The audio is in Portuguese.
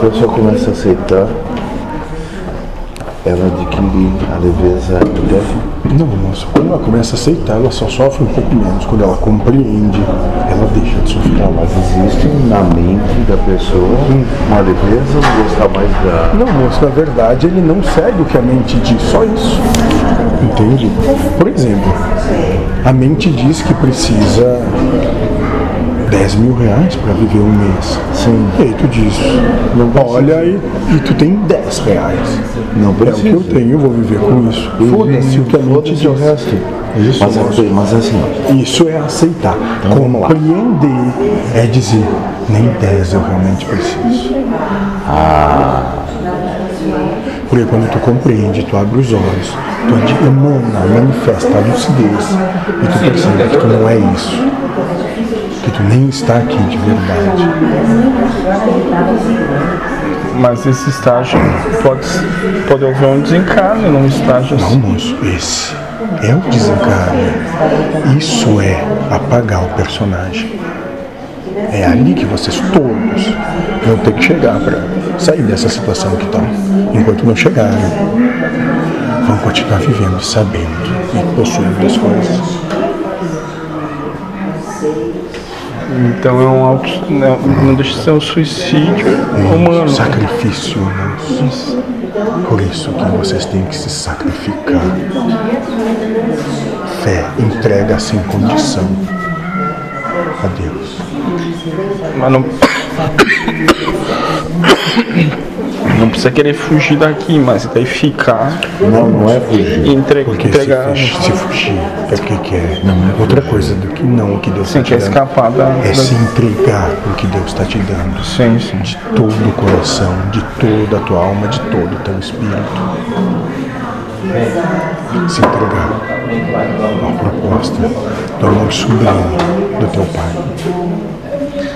pessoa começa a aceitar, ela adquire a leveza até Não, moço. Quando ela começa a aceitar, ela só sofre um pouco menos. Quando ela compreende, ela deixa de sofrer. Não, mas existe na mente da pessoa uma leveza, um gostar mais da. Não, moço, na verdade ele não segue o que a mente diz, só isso. Entende? Por exemplo, a mente diz que precisa 10 mil reais para viver um mês. Sim. E aí tu diz, olha e, e tu tem 10 reais. Não É o que eu precisa. tenho, eu vou viver com isso. Foda-se o que a mente diz. resto. Isso, Mas, é, mas assim, ó, Isso é aceitar. lá. Compreender é dizer, nem 10 eu realmente preciso. Porque quando tu compreende, tu abre os olhos, tu ad- emana, manifesta a lucidez e tu percebe que tu não é isso. Que tu nem está aqui de verdade. Mas esse estágio pode, pode haver um desencarne num estágio Não, assim. moço, esse é o desencarne. Isso é apagar o personagem. É ali que vocês todos vão ter que chegar para sair dessa situação que estão. Enquanto não chegarem, vão continuar vivendo, sabendo e possuindo as coisas. Então é um auto. Não, deixa de ser um suicídio humano. Sacrifício, moço. Por isso que vocês têm que se sacrificar. Fé, entrega sem condição a Deus. Mas não. Não precisa querer fugir daqui, mas daí ficar não, não é fugir. e entre, Porque entregar. se, fugir- se fugir é porque quer outra coisa do que não o que Deus Sim, está quer te dando. escapar da. É da- se entregar o que Deus está te dando. Sim, sim. De todo o coração, de toda a tua alma, de todo o teu espírito. Se entregar à proposta do amor sublime do teu Pai.